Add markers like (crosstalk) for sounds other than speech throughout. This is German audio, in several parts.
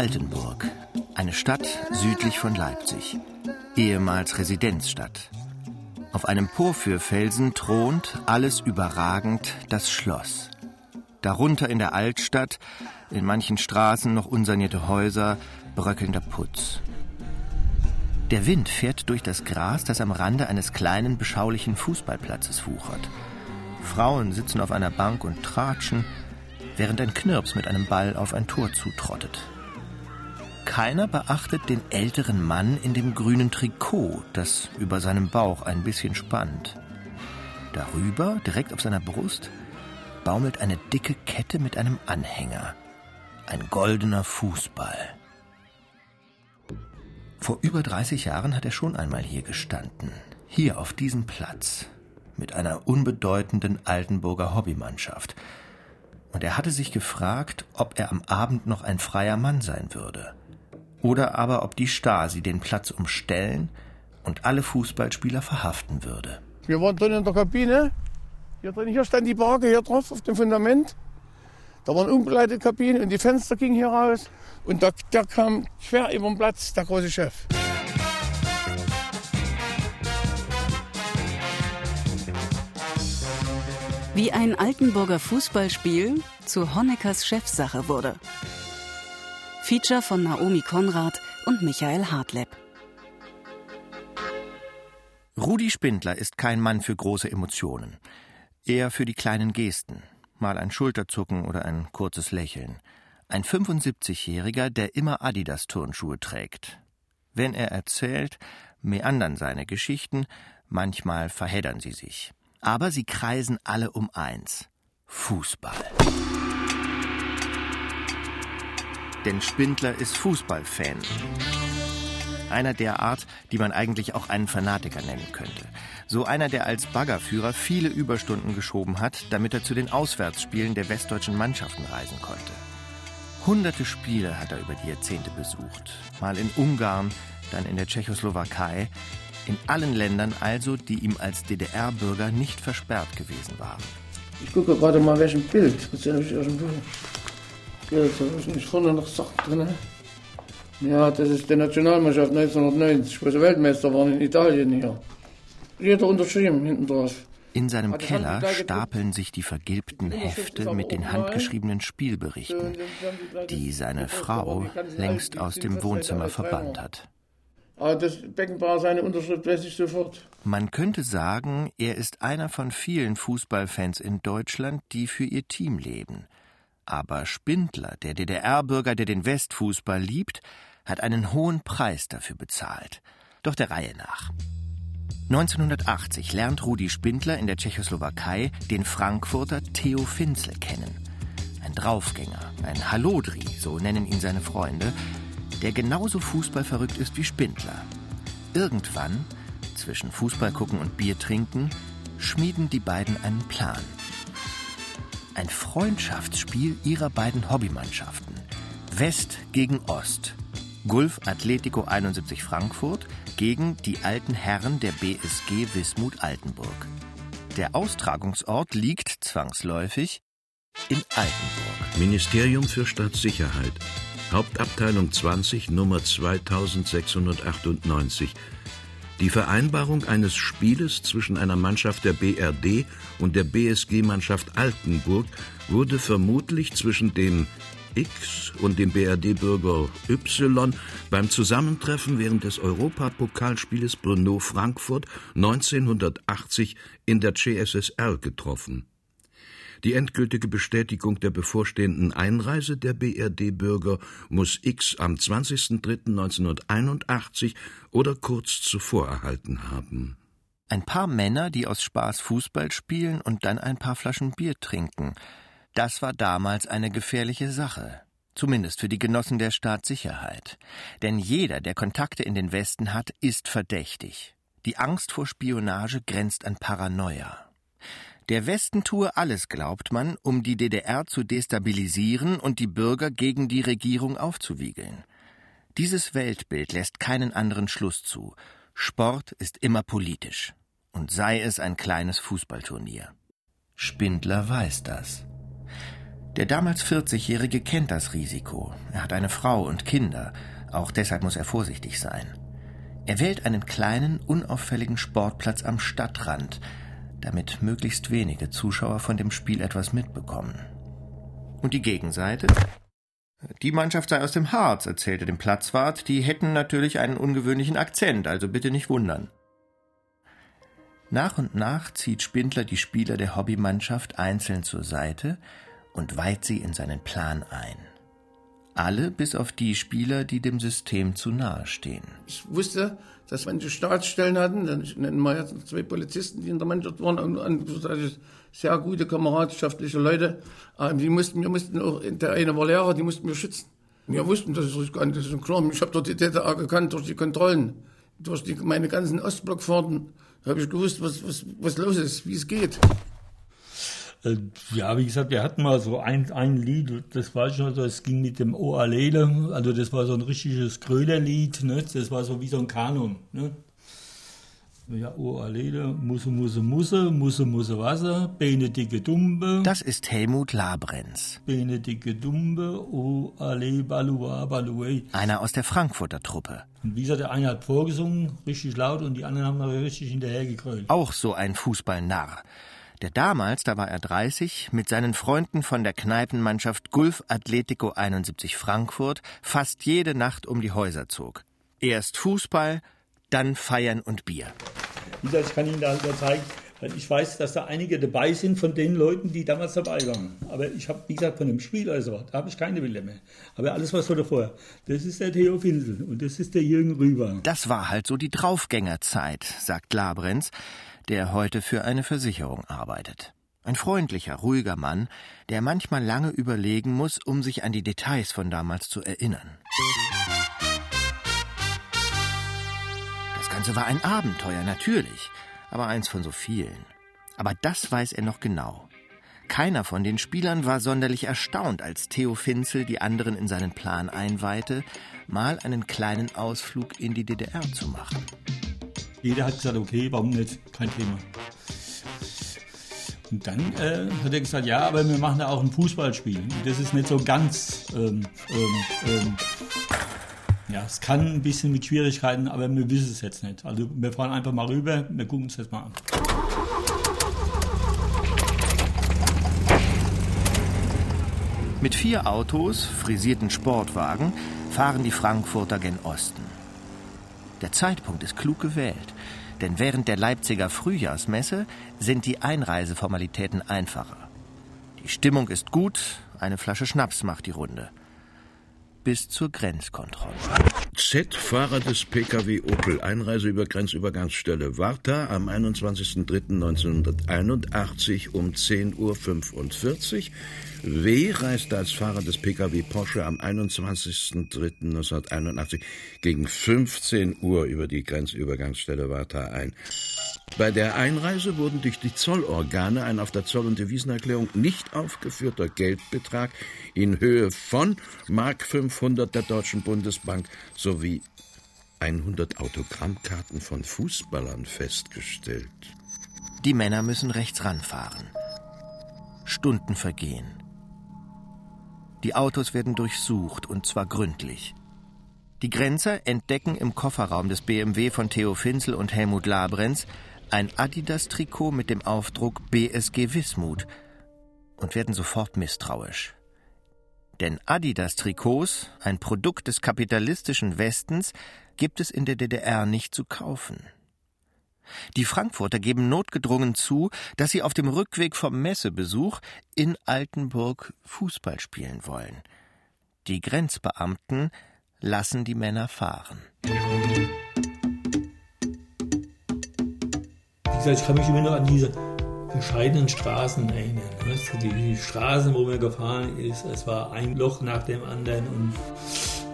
Altenburg, eine Stadt südlich von Leipzig, ehemals Residenzstadt. Auf einem Porphyrfelsen thront, alles überragend, das Schloss. Darunter in der Altstadt, in manchen Straßen noch unsanierte Häuser, bröckelnder Putz. Der Wind fährt durch das Gras, das am Rande eines kleinen, beschaulichen Fußballplatzes wuchert. Frauen sitzen auf einer Bank und tratschen, während ein Knirps mit einem Ball auf ein Tor zutrottet. Keiner beachtet den älteren Mann in dem grünen Trikot, das über seinem Bauch ein bisschen spannt. Darüber, direkt auf seiner Brust, baumelt eine dicke Kette mit einem Anhänger. Ein goldener Fußball. Vor über 30 Jahren hat er schon einmal hier gestanden. Hier auf diesem Platz. Mit einer unbedeutenden Altenburger Hobbymannschaft. Und er hatte sich gefragt, ob er am Abend noch ein freier Mann sein würde. Oder aber ob die Stasi den Platz umstellen und alle Fußballspieler verhaften würde. Wir waren drin in der Kabine. Hier drin, hier stand die Barke hier drauf auf dem Fundament. Da waren umgeleitete Kabinen und die Fenster gingen hier raus. Und da, da kam quer über den Platz der große Chef. Wie ein Altenburger Fußballspiel zu Honeckers Chefsache wurde. Feature von Naomi Konrad und Michael Hartleb. Rudi Spindler ist kein Mann für große Emotionen. Eher für die kleinen Gesten. Mal ein Schulterzucken oder ein kurzes Lächeln. Ein 75-Jähriger, der immer Adidas-Turnschuhe trägt. Wenn er erzählt, meandern seine Geschichten, manchmal verheddern sie sich. Aber sie kreisen alle um eins: Fußball. Denn Spindler ist Fußballfan. Einer der Art, die man eigentlich auch einen Fanatiker nennen könnte. So einer, der als Baggerführer viele Überstunden geschoben hat, damit er zu den Auswärtsspielen der westdeutschen Mannschaften reisen konnte. Hunderte Spiele hat er über die Jahrzehnte besucht. Mal in Ungarn, dann in der Tschechoslowakei. In allen Ländern also, die ihm als DDR-Bürger nicht versperrt gewesen waren. Ich gucke gerade mal, welchen Bild. Das ist ja nicht aus dem Bild. Ja, da ist nicht vorne noch Sachen drin. Ja, das ist die Nationalmannschaft 1990, wo sie Weltmeister waren in Italien hier. Jeder unterschrieben hinten drauf. In seinem Keller stapeln sich die vergilbten Hefte mit den handgeschriebenen Spielberichten, die seine Frau längst aus dem Wohnzimmer verbannt hat. Aber das Beckenbauer, seine Unterschrift weiß ich sofort. Man könnte sagen, er ist einer von vielen Fußballfans in Deutschland, die für ihr Team leben. Aber Spindler, der DDR-Bürger, der den Westfußball liebt, hat einen hohen Preis dafür bezahlt. Doch der Reihe nach. 1980 lernt Rudi Spindler in der Tschechoslowakei den Frankfurter Theo Finzel kennen. Ein Draufgänger, ein Hallodri, so nennen ihn seine Freunde, der genauso fußballverrückt ist wie Spindler. Irgendwann, zwischen Fußball gucken und Bier trinken, schmieden die beiden einen Plan. Ein Freundschaftsspiel ihrer beiden Hobbymannschaften. West gegen Ost. Gulf Atletico 71 Frankfurt gegen die alten Herren der BSG Wismut Altenburg. Der Austragungsort liegt zwangsläufig in Altenburg. Ministerium für Staatssicherheit. Hauptabteilung 20, Nummer 2698. Die Vereinbarung eines Spieles zwischen einer Mannschaft der BRD und der BSG-Mannschaft Altenburg wurde vermutlich zwischen dem X und dem BRD-Bürger Y beim Zusammentreffen während des Europapokalspieles Brno Frankfurt 1980 in der CSSR getroffen. Die endgültige Bestätigung der bevorstehenden Einreise der BRD-Bürger muss X am 20.03.1981 oder kurz zuvor erhalten haben. Ein paar Männer, die aus Spaß Fußball spielen und dann ein paar Flaschen Bier trinken – das war damals eine gefährliche Sache. Zumindest für die Genossen der Staatssicherheit. Denn jeder, der Kontakte in den Westen hat, ist verdächtig. Die Angst vor Spionage grenzt an Paranoia. Der Westen tue alles, glaubt man, um die DDR zu destabilisieren und die Bürger gegen die Regierung aufzuwiegeln. Dieses Weltbild lässt keinen anderen Schluss zu. Sport ist immer politisch. Und sei es ein kleines Fußballturnier. Spindler weiß das. Der damals 40-Jährige kennt das Risiko. Er hat eine Frau und Kinder. Auch deshalb muss er vorsichtig sein. Er wählt einen kleinen, unauffälligen Sportplatz am Stadtrand, damit möglichst wenige Zuschauer von dem Spiel etwas mitbekommen. Und die Gegenseite? Die Mannschaft sei aus dem Harz, erzählte dem Platzwart. Die hätten natürlich einen ungewöhnlichen Akzent, also bitte nicht wundern. Nach und nach zieht Spindler die Spieler der Hobbymannschaft einzeln zur Seite und weiht sie in seinen Plan ein. Alle bis auf die Spieler, die dem System zu nahe stehen. Ich wusste, dass manche Staatsstellen hatten, dann nennen wir jetzt zwei Polizisten, die in der Mannschaft waren, und sehr gute kameradschaftliche Leute. Die mussten, wir mussten auch, der eine war Lehrer, die mussten wir schützen. Wir wussten, das ist riskant, das ist klar. Ich habe dort die DDR gekannt durch die Kontrollen, durch die, meine ganzen Ostblockfahrten. Da habe ich gewusst, was, was, was los ist, wie es geht. Äh, ja, wie gesagt, wir hatten mal so ein, ein Lied, das war schon so, es ging mit dem O Alele, also das war so ein richtiges Krölerlied, ne? das war so wie so ein Kanon. Ne? Ja, O Alele, Musse, Musse, Musse, Musse, Musse, Wasser, Beine dicke Dumbe. Das ist Helmut Labrenz. Beine dicke Dumbe, O Ale, Balua, Baluei. Einer aus der Frankfurter Truppe. Und wie gesagt, der eine hat vorgesungen, richtig laut, und die anderen haben noch richtig hinterhergekrölt. Auch so ein Fußballnarr der damals, da war er 30, mit seinen Freunden von der Kneipenmannschaft Gulf Atletico 71 Frankfurt fast jede Nacht um die Häuser zog. Erst Fußball, dann Feiern und Bier. Wie gesagt, ich kann Ihnen da zeigen, weil ich weiß, dass da einige dabei sind von den Leuten, die damals dabei waren. Aber ich habe, wie gesagt, von dem Spiel also, da habe ich keine Bilder mehr. Aber alles, was war davor, das ist der Theo Finsel und das ist der Jürgen Rüber. Das war halt so die Draufgängerzeit, sagt Labrenz der heute für eine Versicherung arbeitet. Ein freundlicher, ruhiger Mann, der manchmal lange überlegen muss, um sich an die Details von damals zu erinnern. Das Ganze war ein Abenteuer, natürlich, aber eins von so vielen. Aber das weiß er noch genau. Keiner von den Spielern war sonderlich erstaunt, als Theo Finzel die anderen in seinen Plan einweihte, mal einen kleinen Ausflug in die DDR zu machen. Jeder hat gesagt, okay, warum nicht? Kein Thema. Und dann äh, hat er gesagt, ja, aber wir machen da auch ein Fußballspiel. Und das ist nicht so ganz. Ähm, ähm, ähm, ja, es kann ein bisschen mit Schwierigkeiten, aber wir wissen es jetzt nicht. Also wir fahren einfach mal rüber, wir gucken uns das mal an. Mit vier Autos, frisierten Sportwagen, fahren die Frankfurter gen Osten. Der Zeitpunkt ist klug gewählt, denn während der Leipziger Frühjahrsmesse sind die Einreiseformalitäten einfacher. Die Stimmung ist gut, eine Flasche Schnaps macht die Runde. Bis zur Grenzkontrolle. Z, Fahrer des Pkw Opel, Einreise über Grenzübergangsstelle Warta am 21.03.1981 um 10.45 Uhr. W. reiste als Fahrer des Pkw Porsche am 21.03.1981 gegen 15 Uhr über die Grenzübergangsstelle Warta ein. Bei der Einreise wurden durch die Zollorgane ein auf der Zoll- und Devisenerklärung nicht aufgeführter Geldbetrag in Höhe von Mark 500 der Deutschen Bundesbank sowie 100 Autogrammkarten von Fußballern festgestellt. Die Männer müssen rechts ranfahren. Stunden vergehen. Die Autos werden durchsucht, und zwar gründlich. Die Grenzer entdecken im Kofferraum des BMW von Theo Finzel und Helmut Labrenz ein Adidas-Trikot mit dem Aufdruck BSG Wismut und werden sofort misstrauisch. Denn Adidas-Trikots, ein Produkt des kapitalistischen Westens, gibt es in der DDR nicht zu kaufen. Die Frankfurter geben notgedrungen zu, dass sie auf dem Rückweg vom Messebesuch in Altenburg Fußball spielen wollen. Die Grenzbeamten lassen die Männer fahren. Ich kann mich immer noch an diese bescheidenen Straßen erinnern. Die Straßen, wo man gefahren ist, es war ein Loch nach dem anderen und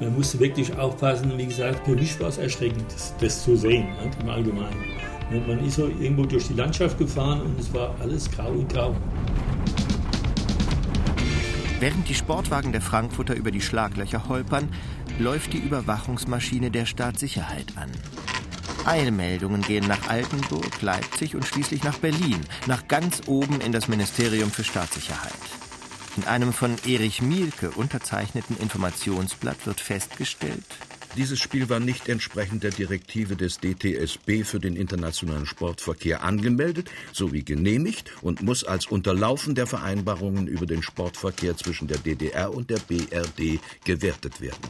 man musste wirklich aufpassen. Wie gesagt, für mich war es erschreckend, das, das zu sehen im Allgemeinen. Und man ist so irgendwo durch die Landschaft gefahren und es war alles grau und grau. Während die Sportwagen der Frankfurter über die Schlaglöcher holpern, läuft die Überwachungsmaschine der Staatssicherheit an. Eilmeldungen gehen nach Altenburg, Leipzig und schließlich nach Berlin, nach ganz oben in das Ministerium für Staatssicherheit. In einem von Erich Mielke unterzeichneten Informationsblatt wird festgestellt, dieses Spiel war nicht entsprechend der Direktive des DTSB für den internationalen Sportverkehr angemeldet sowie genehmigt und muss als Unterlaufen der Vereinbarungen über den Sportverkehr zwischen der DDR und der BRD gewertet werden.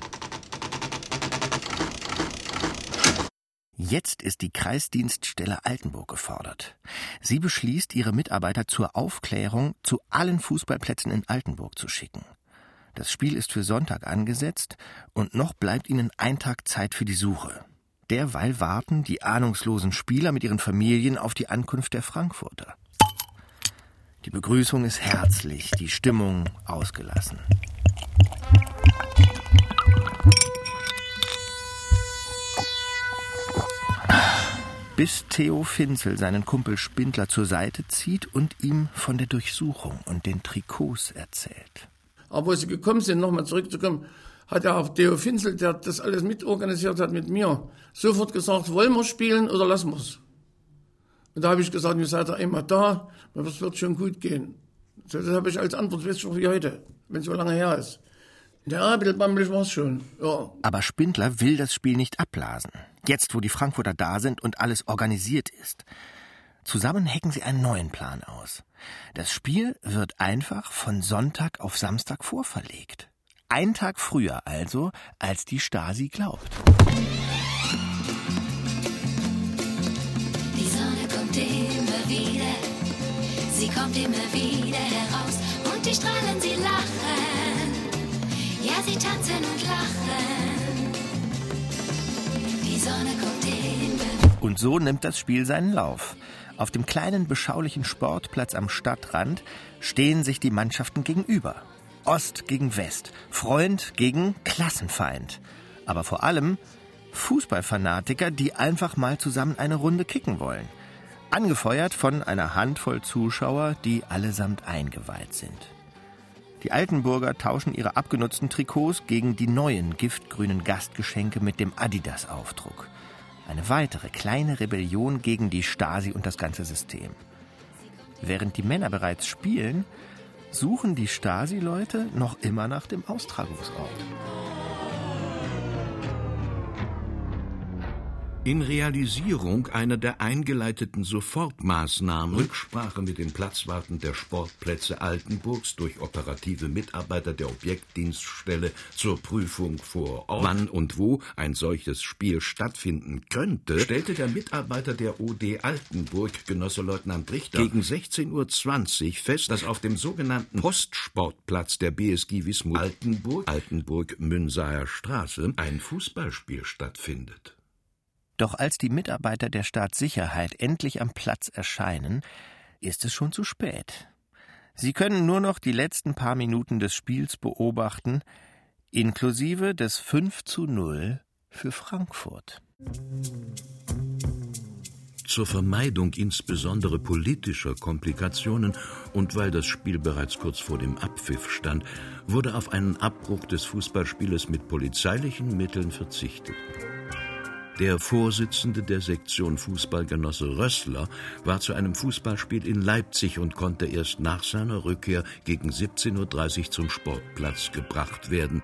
Jetzt ist die Kreisdienststelle Altenburg gefordert. Sie beschließt, ihre Mitarbeiter zur Aufklärung zu allen Fußballplätzen in Altenburg zu schicken. Das Spiel ist für Sonntag angesetzt und noch bleibt ihnen ein Tag Zeit für die Suche. Derweil warten die ahnungslosen Spieler mit ihren Familien auf die Ankunft der Frankfurter. Die Begrüßung ist herzlich, die Stimmung ausgelassen. Bis Theo Finzel seinen Kumpel Spindler zur Seite zieht und ihm von der Durchsuchung und den Trikots erzählt. Aber wo sie gekommen sind, nochmal zurückzukommen, hat er auf Theo Finzel, der das alles mitorganisiert hat mit mir, sofort gesagt, wollen wir spielen oder lassen wir es? Und da habe ich gesagt, ihr seid ja immer da, das wird schon gut gehen. So, das habe ich als Antwort jetzt schon wie heute, wenn es so lange her ist. Ja, ein bisschen bammelig war es schon. Ja. Aber Spindler will das Spiel nicht abblasen. Jetzt, wo die Frankfurter da sind und alles organisiert ist. Zusammen hecken sie einen neuen Plan aus. Das Spiel wird einfach von Sonntag auf Samstag vorverlegt. Ein Tag früher also, als die Stasi glaubt. Die Sonne kommt immer wieder, sie kommt immer wieder heraus und die Strahlen, sie lachen, ja, sie tanzen und lachen. Und so nimmt das Spiel seinen Lauf. Auf dem kleinen beschaulichen Sportplatz am Stadtrand stehen sich die Mannschaften gegenüber. Ost gegen West, Freund gegen Klassenfeind. Aber vor allem Fußballfanatiker, die einfach mal zusammen eine Runde kicken wollen. Angefeuert von einer Handvoll Zuschauer, die allesamt eingeweiht sind. Die Altenburger tauschen ihre abgenutzten Trikots gegen die neuen giftgrünen Gastgeschenke mit dem Adidas-Aufdruck. Eine weitere kleine Rebellion gegen die Stasi und das ganze System. Während die Männer bereits spielen, suchen die Stasi-Leute noch immer nach dem Austragungsort. In Realisierung einer der eingeleiteten Sofortmaßnahmen Rücksprache mit den Platzwarten der Sportplätze Altenburgs durch operative Mitarbeiter der Objektdienststelle zur Prüfung vor Ort, wann und wo ein solches Spiel stattfinden könnte, stellte der Mitarbeiter der OD Altenburg, Genosse Leutnant Richter, gegen 16.20 Uhr fest, dass auf dem sogenannten Postsportplatz der BSG Wismut Altenburg, Altenburg-Münsaer Straße, ein Fußballspiel stattfindet. Doch als die Mitarbeiter der Staatssicherheit endlich am Platz erscheinen, ist es schon zu spät. Sie können nur noch die letzten paar Minuten des Spiels beobachten, inklusive des 5 zu 0 für Frankfurt. Zur Vermeidung insbesondere politischer Komplikationen und weil das Spiel bereits kurz vor dem Abpfiff stand, wurde auf einen Abbruch des Fußballspieles mit polizeilichen Mitteln verzichtet. Der Vorsitzende der Sektion Fußballgenosse Rössler war zu einem Fußballspiel in Leipzig und konnte erst nach seiner Rückkehr gegen 17.30 Uhr zum Sportplatz gebracht werden.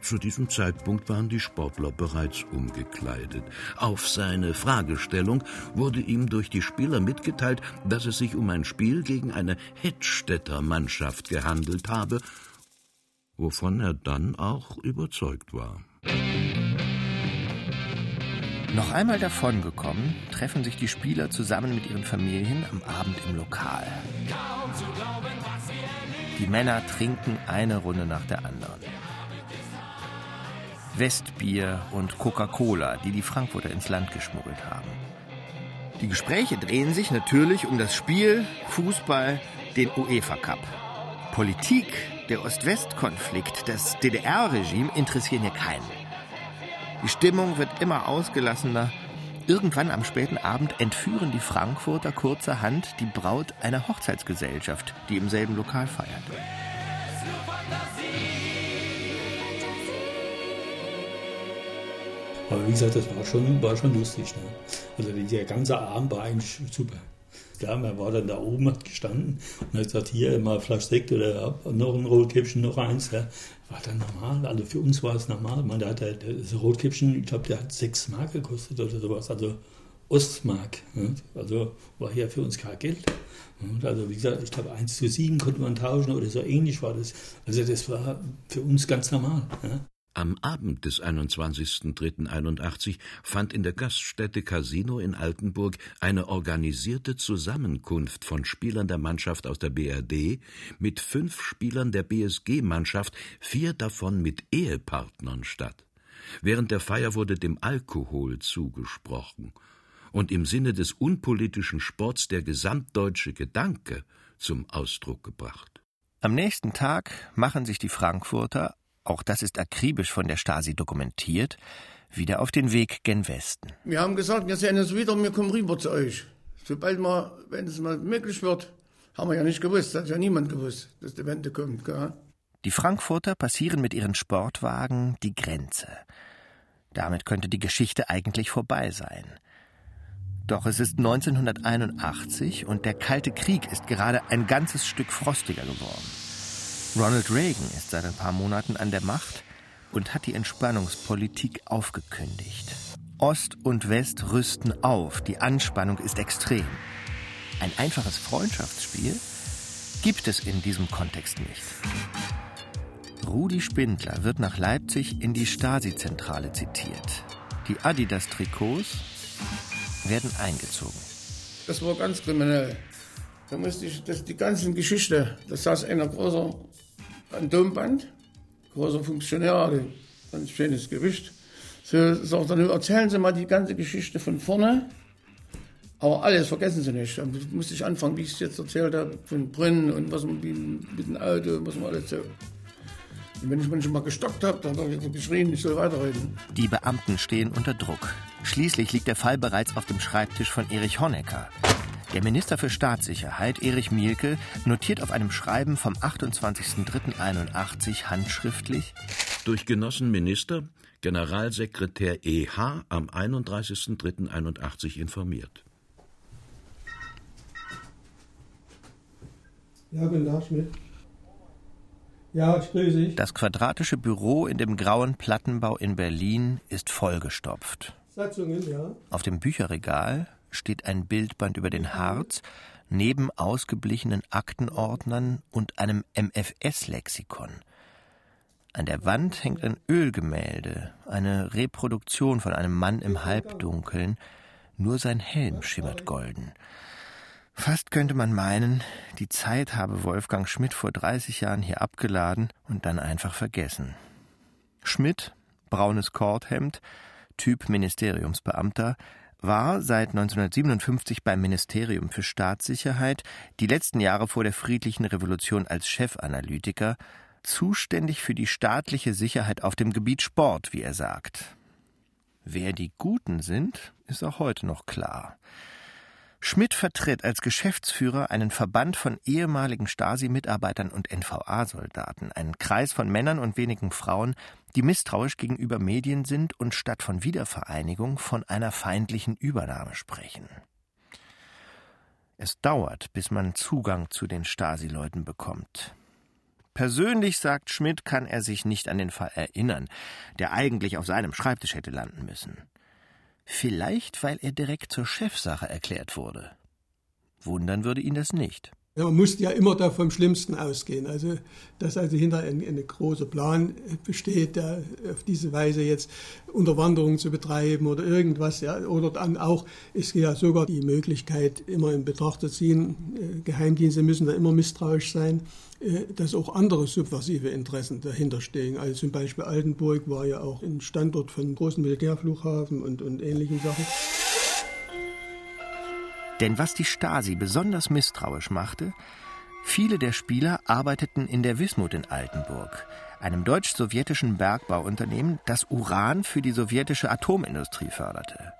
Zu diesem Zeitpunkt waren die Sportler bereits umgekleidet. Auf seine Fragestellung wurde ihm durch die Spieler mitgeteilt, dass es sich um ein Spiel gegen eine Hettstädter Mannschaft gehandelt habe, wovon er dann auch überzeugt war. Noch einmal davongekommen, treffen sich die Spieler zusammen mit ihren Familien am Abend im Lokal. Die Männer trinken eine Runde nach der anderen. Westbier und Coca-Cola, die die Frankfurter ins Land geschmuggelt haben. Die Gespräche drehen sich natürlich um das Spiel, Fußball, den UEFA Cup. Politik, der Ost-West-Konflikt, das DDR-Regime interessieren hier keinen. Die Stimmung wird immer ausgelassener. Irgendwann am späten Abend entführen die Frankfurter kurzerhand die Braut einer Hochzeitsgesellschaft, die im selben Lokal feiert. Aber wie gesagt, das war schon, war schon lustig. Ne? Also der ganze Abend war eigentlich super. Ja, man war dann da oben, hat gestanden und hat gesagt, hier mal Flasch Sekt oder noch ein Rotkäppchen, noch eins. Ja. War dann normal, also für uns war es normal. Man, da hat der, das Rotkäppchen, ich glaube, der hat sechs Mark gekostet oder sowas, also Ostmark. Ne? Also war hier für uns kein Geld. Also wie gesagt, ich glaube 1 zu 7 konnte man tauschen oder so ähnlich war das. Also das war für uns ganz normal. Ja. Am Abend des 21.03.81 fand in der Gaststätte Casino in Altenburg eine organisierte Zusammenkunft von Spielern der Mannschaft aus der BRD mit fünf Spielern der BSG-Mannschaft, vier davon mit Ehepartnern statt. Während der Feier wurde dem Alkohol zugesprochen und im Sinne des unpolitischen Sports der gesamtdeutsche Gedanke zum Ausdruck gebracht. Am nächsten Tag machen sich die Frankfurter auch das ist akribisch von der Stasi dokumentiert, wieder auf den Weg gen Westen. Wir haben gesagt, wir sehen uns wieder, wir kommen rüber zu euch. Sobald mal, wenn es mal möglich wird, haben wir ja nicht gewusst, hat ja niemand gewusst, dass die Wende kommt. Gell? Die Frankfurter passieren mit ihren Sportwagen die Grenze. Damit könnte die Geschichte eigentlich vorbei sein. Doch es ist 1981 und der Kalte Krieg ist gerade ein ganzes Stück frostiger geworden. Ronald Reagan ist seit ein paar Monaten an der Macht und hat die Entspannungspolitik aufgekündigt. Ost und West rüsten auf, die Anspannung ist extrem. Ein einfaches Freundschaftsspiel gibt es in diesem Kontext nicht. Rudi Spindler wird nach Leipzig in die Stasi-Zentrale zitiert. Die Adidas-Trikots werden eingezogen. Das war ganz kriminell. Da musste ich das, die ganzen Geschichte, das saß einer großer ein Domband, großer Funktionär, ganz schönes Gewicht. So sagt er, erzählen Sie mal die ganze Geschichte von vorne, aber alles vergessen Sie nicht. Dann musste ich anfangen, wie ich es jetzt erzählt habe, von Brunnen und was man mit dem Auto, was man alles so. Und wenn ich manchmal gestockt habe, dann hat er geschrien, ich soll weiterreden. Die Beamten stehen unter Druck. Schließlich liegt der Fall bereits auf dem Schreibtisch von Erich Honecker. Der Minister für Staatssicherheit, Erich Mielke, notiert auf einem Schreiben vom 28.03.81 handschriftlich Durch Genossen Minister, Generalsekretär EH am 31.03.81 informiert. Ja, guten Tag, Schmidt. Ja, ich grüße dich. Das quadratische Büro in dem grauen Plattenbau in Berlin ist vollgestopft. Satzungen, ja. Auf dem Bücherregal steht ein Bildband über den Harz, neben ausgeblichenen Aktenordnern und einem MFS-Lexikon. An der Wand hängt ein Ölgemälde, eine Reproduktion von einem Mann im Halbdunkeln, nur sein Helm schimmert golden. Fast könnte man meinen, die Zeit habe Wolfgang Schmidt vor 30 Jahren hier abgeladen und dann einfach vergessen. Schmidt, braunes Kordhemd, Typ Ministeriumsbeamter, war seit 1957 beim Ministerium für Staatssicherheit, die letzten Jahre vor der friedlichen Revolution als Chefanalytiker, zuständig für die staatliche Sicherheit auf dem Gebiet Sport, wie er sagt. Wer die Guten sind, ist auch heute noch klar. Schmidt vertritt als Geschäftsführer einen Verband von ehemaligen Stasi-Mitarbeitern und NVA-Soldaten, einen Kreis von Männern und wenigen Frauen, die misstrauisch gegenüber Medien sind und statt von Wiedervereinigung von einer feindlichen Übernahme sprechen. Es dauert, bis man Zugang zu den Stasi-Leuten bekommt. Persönlich, sagt Schmidt, kann er sich nicht an den Fall erinnern, der eigentlich auf seinem Schreibtisch hätte landen müssen. Vielleicht, weil er direkt zur Chefsache erklärt wurde. Wundern würde ihn das nicht. Ja, man muss ja immer da vom Schlimmsten ausgehen. Also, dass also hinter ein, ein großer Plan besteht, der auf diese Weise jetzt Unterwanderung zu betreiben oder irgendwas, ja, oder dann auch ist ja sogar die Möglichkeit immer in Betracht zu ziehen, äh, Geheimdienste müssen da immer misstrauisch sein, äh, dass auch andere subversive Interessen dahinter stehen. Also zum Beispiel Altenburg war ja auch ein Standort von großen Militärflughafen und, und ähnlichen Sachen. Denn was die Stasi besonders misstrauisch machte, viele der Spieler arbeiteten in der Wismut in Altenburg, einem deutsch-sowjetischen Bergbauunternehmen, das Uran für die sowjetische Atomindustrie förderte.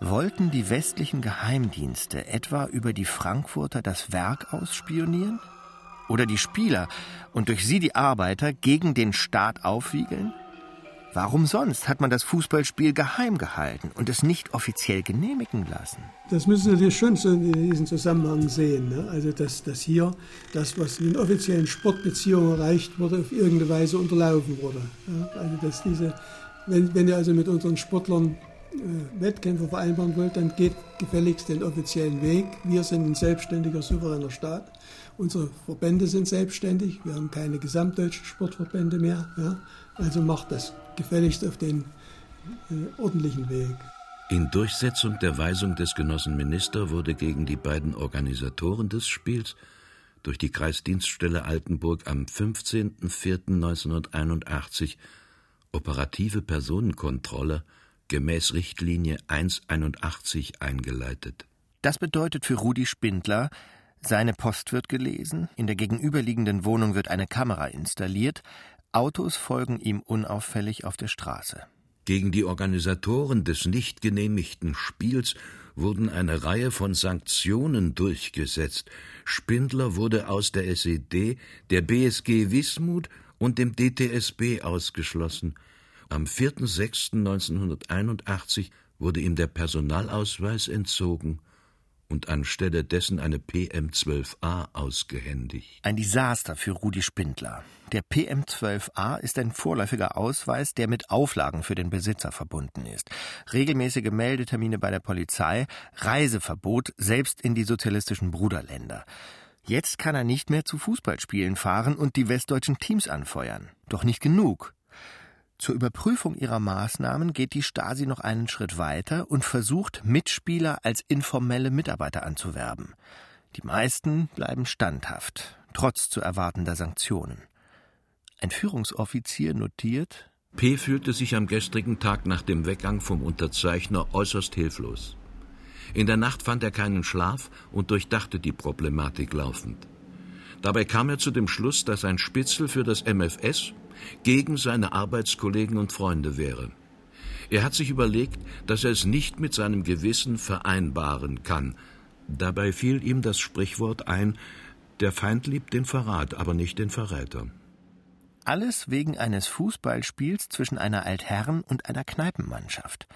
Wollten die westlichen Geheimdienste etwa über die Frankfurter das Werk ausspionieren? Oder die Spieler und durch sie die Arbeiter gegen den Staat aufwiegeln? Warum sonst hat man das Fußballspiel geheim gehalten und es nicht offiziell genehmigen lassen? Das müssen Sie natürlich schon in diesem Zusammenhang sehen. Ne? Also, dass, dass hier das, was in offiziellen Sportbeziehungen erreicht wurde, auf irgendeine Weise unterlaufen wurde. Ja? Also, dass diese, wenn, wenn ihr also mit unseren Sportlern äh, Wettkämpfe vereinbaren wollt, dann geht gefälligst den offiziellen Weg. Wir sind ein selbstständiger, souveräner Staat. Unsere Verbände sind selbstständig. Wir haben keine gesamtdeutschen Sportverbände mehr. Ja? Also macht das gefälligst auf den äh, ordentlichen Weg. In Durchsetzung der Weisung des Genossenminister wurde gegen die beiden Organisatoren des Spiels durch die Kreisdienststelle Altenburg am 15.04.1981 operative Personenkontrolle gemäß Richtlinie 181 eingeleitet. Das bedeutet für Rudi Spindler, seine Post wird gelesen, in der gegenüberliegenden Wohnung wird eine Kamera installiert, Autos folgen ihm unauffällig auf der Straße. Gegen die Organisatoren des nicht genehmigten Spiels wurden eine Reihe von Sanktionen durchgesetzt. Spindler wurde aus der SED, der BSG Wismut und dem DTSB ausgeschlossen. Am 4.6.1981 wurde ihm der Personalausweis entzogen und anstelle dessen eine PM12A ausgehändigt. Ein Desaster für Rudi Spindler. Der PM12A ist ein vorläufiger Ausweis, der mit Auflagen für den Besitzer verbunden ist. Regelmäßige Meldetermine bei der Polizei, Reiseverbot selbst in die sozialistischen Bruderländer. Jetzt kann er nicht mehr zu Fußballspielen fahren und die westdeutschen Teams anfeuern. Doch nicht genug. Zur Überprüfung ihrer Maßnahmen geht die Stasi noch einen Schritt weiter und versucht, Mitspieler als informelle Mitarbeiter anzuwerben. Die meisten bleiben standhaft, trotz zu erwartender Sanktionen. Ein Führungsoffizier notiert P fühlte sich am gestrigen Tag nach dem Weggang vom Unterzeichner äußerst hilflos. In der Nacht fand er keinen Schlaf und durchdachte die Problematik laufend. Dabei kam er zu dem Schluss, dass ein Spitzel für das MFS gegen seine Arbeitskollegen und Freunde wäre. Er hat sich überlegt, dass er es nicht mit seinem Gewissen vereinbaren kann. Dabei fiel ihm das Sprichwort ein, der Feind liebt den Verrat, aber nicht den Verräter. Alles wegen eines Fußballspiels zwischen einer Altherren- und einer Kneipenmannschaft.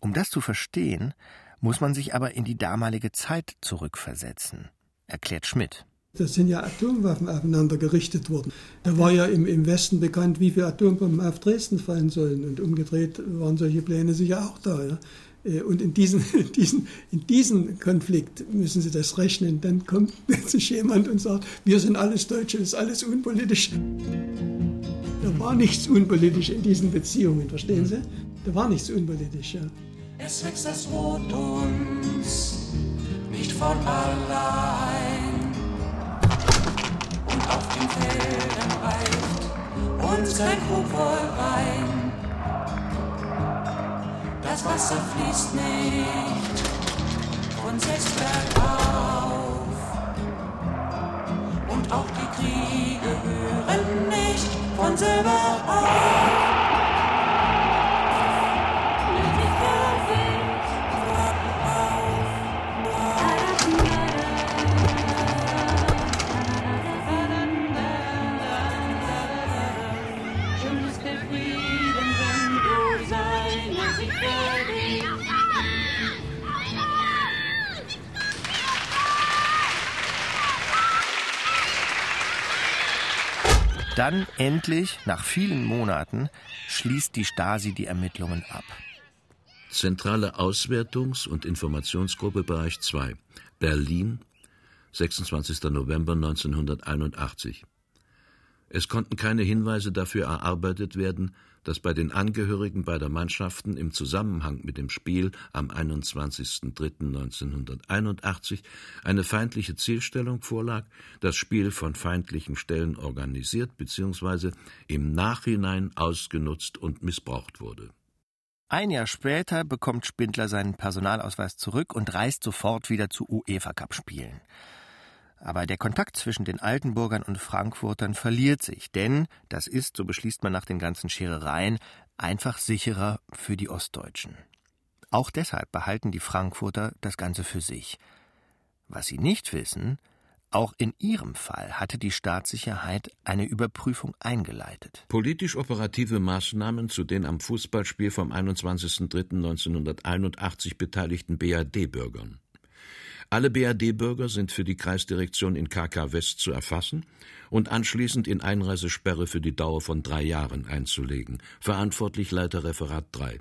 Um das zu verstehen, muss man sich aber in die damalige Zeit zurückversetzen, erklärt Schmidt. Da sind ja Atomwaffen aufeinander gerichtet worden. Da war ja im, im Westen bekannt, wie viele Atombomben auf Dresden fallen sollen. Und umgedreht waren solche Pläne sicher auch da. Ja. Äh, und in diesen, (laughs) in, diesen, in diesen Konflikt müssen Sie das rechnen. Dann kommt (laughs) sich jemand und sagt, wir sind alles Deutsche, das ist alles unpolitisch. Da war nichts unpolitisch in diesen Beziehungen, verstehen Sie? Da war nichts unpolitisch, ja. Es wächst das Rot uns nicht von allein auf den Feldern reift uns kein voll Wein. Das Wasser fließt nicht von selbst bergauf. Und auch die Kriege hören nicht von selber auf. Dann endlich, nach vielen Monaten, schließt die Stasi die Ermittlungen ab. Zentrale Auswertungs- und Informationsgruppe Bereich 2, Berlin, 26. November 1981. Es konnten keine Hinweise dafür erarbeitet werden, dass bei den Angehörigen beider Mannschaften im Zusammenhang mit dem Spiel am 21.03.1981 eine feindliche Zielstellung vorlag, das Spiel von feindlichen Stellen organisiert bzw. im Nachhinein ausgenutzt und missbraucht wurde. Ein Jahr später bekommt Spindler seinen Personalausweis zurück und reist sofort wieder zu UEFA-Cup-Spielen. Aber der Kontakt zwischen den Altenburgern und Frankfurtern verliert sich, denn das ist, so beschließt man nach den ganzen Scherereien, einfach sicherer für die Ostdeutschen. Auch deshalb behalten die Frankfurter das Ganze für sich. Was sie nicht wissen, Auch in ihrem Fall hatte die Staatssicherheit eine Überprüfung eingeleitet. Politisch operative Maßnahmen zu den am Fußballspiel vom 21.03.1981 beteiligten BRD-Bürgern. Alle BRD-Bürger sind für die Kreisdirektion in KK West zu erfassen und anschließend in Einreisesperre für die Dauer von drei Jahren einzulegen. Verantwortlich Leiter Referat 3.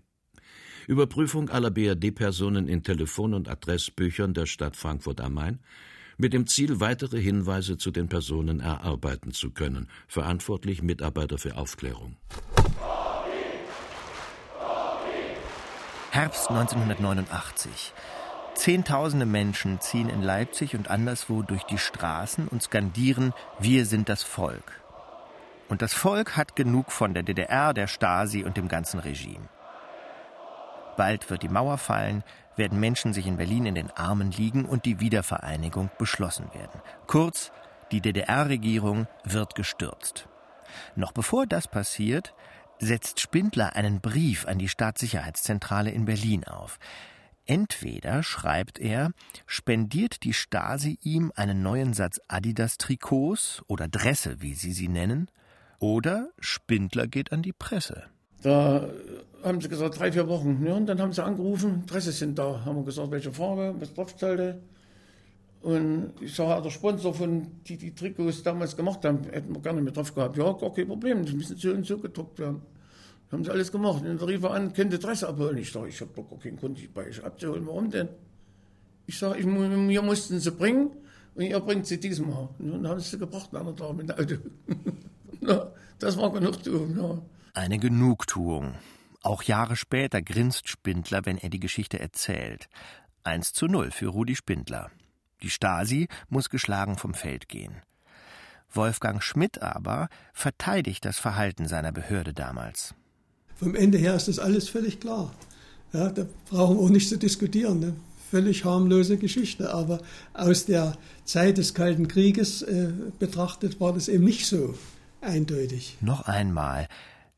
Überprüfung aller BRD-Personen in Telefon- und Adressbüchern der Stadt Frankfurt am Main mit dem Ziel, weitere Hinweise zu den Personen erarbeiten zu können. Verantwortlich Mitarbeiter für Aufklärung. Herbst 1989. Zehntausende Menschen ziehen in Leipzig und anderswo durch die Straßen und skandieren Wir sind das Volk. Und das Volk hat genug von der DDR, der Stasi und dem ganzen Regime. Bald wird die Mauer fallen, werden Menschen sich in Berlin in den Armen liegen und die Wiedervereinigung beschlossen werden. Kurz, die DDR-Regierung wird gestürzt. Noch bevor das passiert, setzt Spindler einen Brief an die Staatssicherheitszentrale in Berlin auf. Entweder, schreibt er, spendiert die Stasi ihm einen neuen Satz Adidas-Trikots oder Dresse, wie sie sie nennen, oder Spindler geht an die Presse. Da haben sie gesagt, drei, vier Wochen. Ja, und dann haben sie angerufen, Dresse sind da. Haben wir gesagt, welche Farbe, was drauf sollte. Und ich sage, der Sponsor von die die Trikots damals gemacht haben, hätten wir gerne mit drauf gehabt. Ja, gar kein Problem, die müssen so und so gedruckt werden. Haben sie alles gemacht. Und dann rief er an, könnte Dresse abholen. Ich sage, ich habe doch gar keinen Grund, die bei euch abzuholen. Warum denn? Ich sage, ich, wir mussten sie bringen und ihr bringt sie diesmal. Und dann haben sie sie gebracht, einer da mit dem Auto. (laughs) das war Genugtuung, ja. Eine Genugtuung. Auch Jahre später grinst Spindler, wenn er die Geschichte erzählt. 1 zu 0 für Rudi Spindler. Die Stasi muss geschlagen vom Feld gehen. Wolfgang Schmidt aber verteidigt das Verhalten seiner Behörde damals. Vom Ende her ist das alles völlig klar. Ja, da brauchen wir auch nicht zu diskutieren. Ne? Völlig harmlose Geschichte. Aber aus der Zeit des Kalten Krieges äh, betrachtet war das eben nicht so eindeutig. Noch einmal.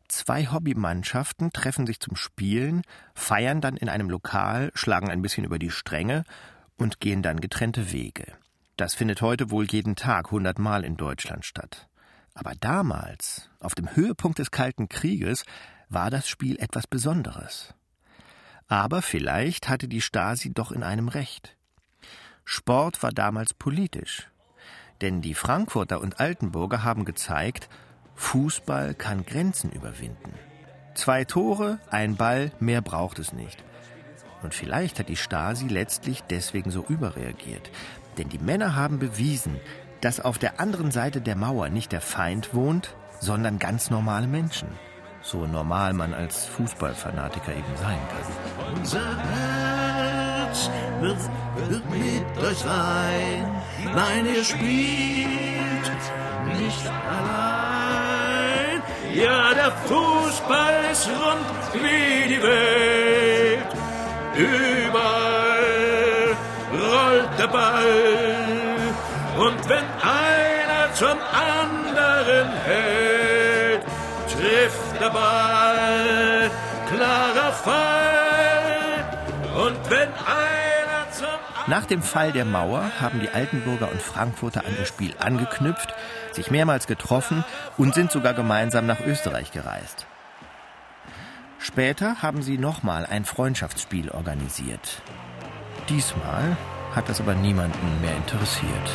Zwei Hobbymannschaften treffen sich zum Spielen, feiern dann in einem Lokal, schlagen ein bisschen über die Stränge und gehen dann getrennte Wege. Das findet heute wohl jeden Tag hundertmal in Deutschland statt. Aber damals, auf dem Höhepunkt des Kalten Krieges, war das Spiel etwas Besonderes. Aber vielleicht hatte die Stasi doch in einem recht. Sport war damals politisch. Denn die Frankfurter und Altenburger haben gezeigt, Fußball kann Grenzen überwinden. Zwei Tore, ein Ball, mehr braucht es nicht. Und vielleicht hat die Stasi letztlich deswegen so überreagiert. Denn die Männer haben bewiesen, dass auf der anderen Seite der Mauer nicht der Feind wohnt, sondern ganz normale Menschen. So normal man als Fußballfanatiker eben sein kann. Unser Herz wird, wird mit euch rein. Nein, ihr spielt nicht allein. Ja, der Fußball ist rund wie die Welt. Überall rollt der Ball. Und wenn einer zum anderen hält, trifft der Ball, klarer Fall. Und wenn einer zum Nach dem Fall der Mauer haben die Altenburger und Frankfurter an ihr Spiel angeknüpft, sich mehrmals getroffen und sind sogar gemeinsam nach Österreich gereist. Später haben sie nochmal ein Freundschaftsspiel organisiert. Diesmal hat das aber niemanden mehr interessiert.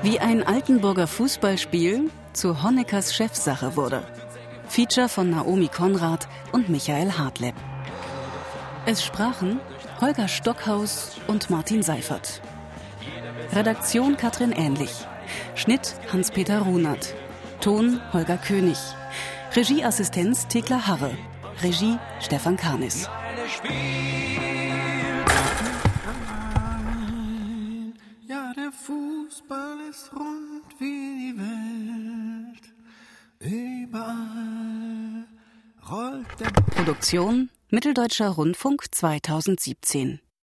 Wie ein Altenburger Fußballspiel zu Honeckers Chefsache wurde. Feature von Naomi Konrad und Michael Hartleb. Es sprachen Holger Stockhaus und Martin Seifert. Redaktion Katrin Ähnlich. Schnitt Hans-Peter Runert. Ton Holger König. Regieassistenz Thekla Harre. Regie Stefan Karnis. Überall rollt der Produktion Mitteldeutscher Rundfunk 2017.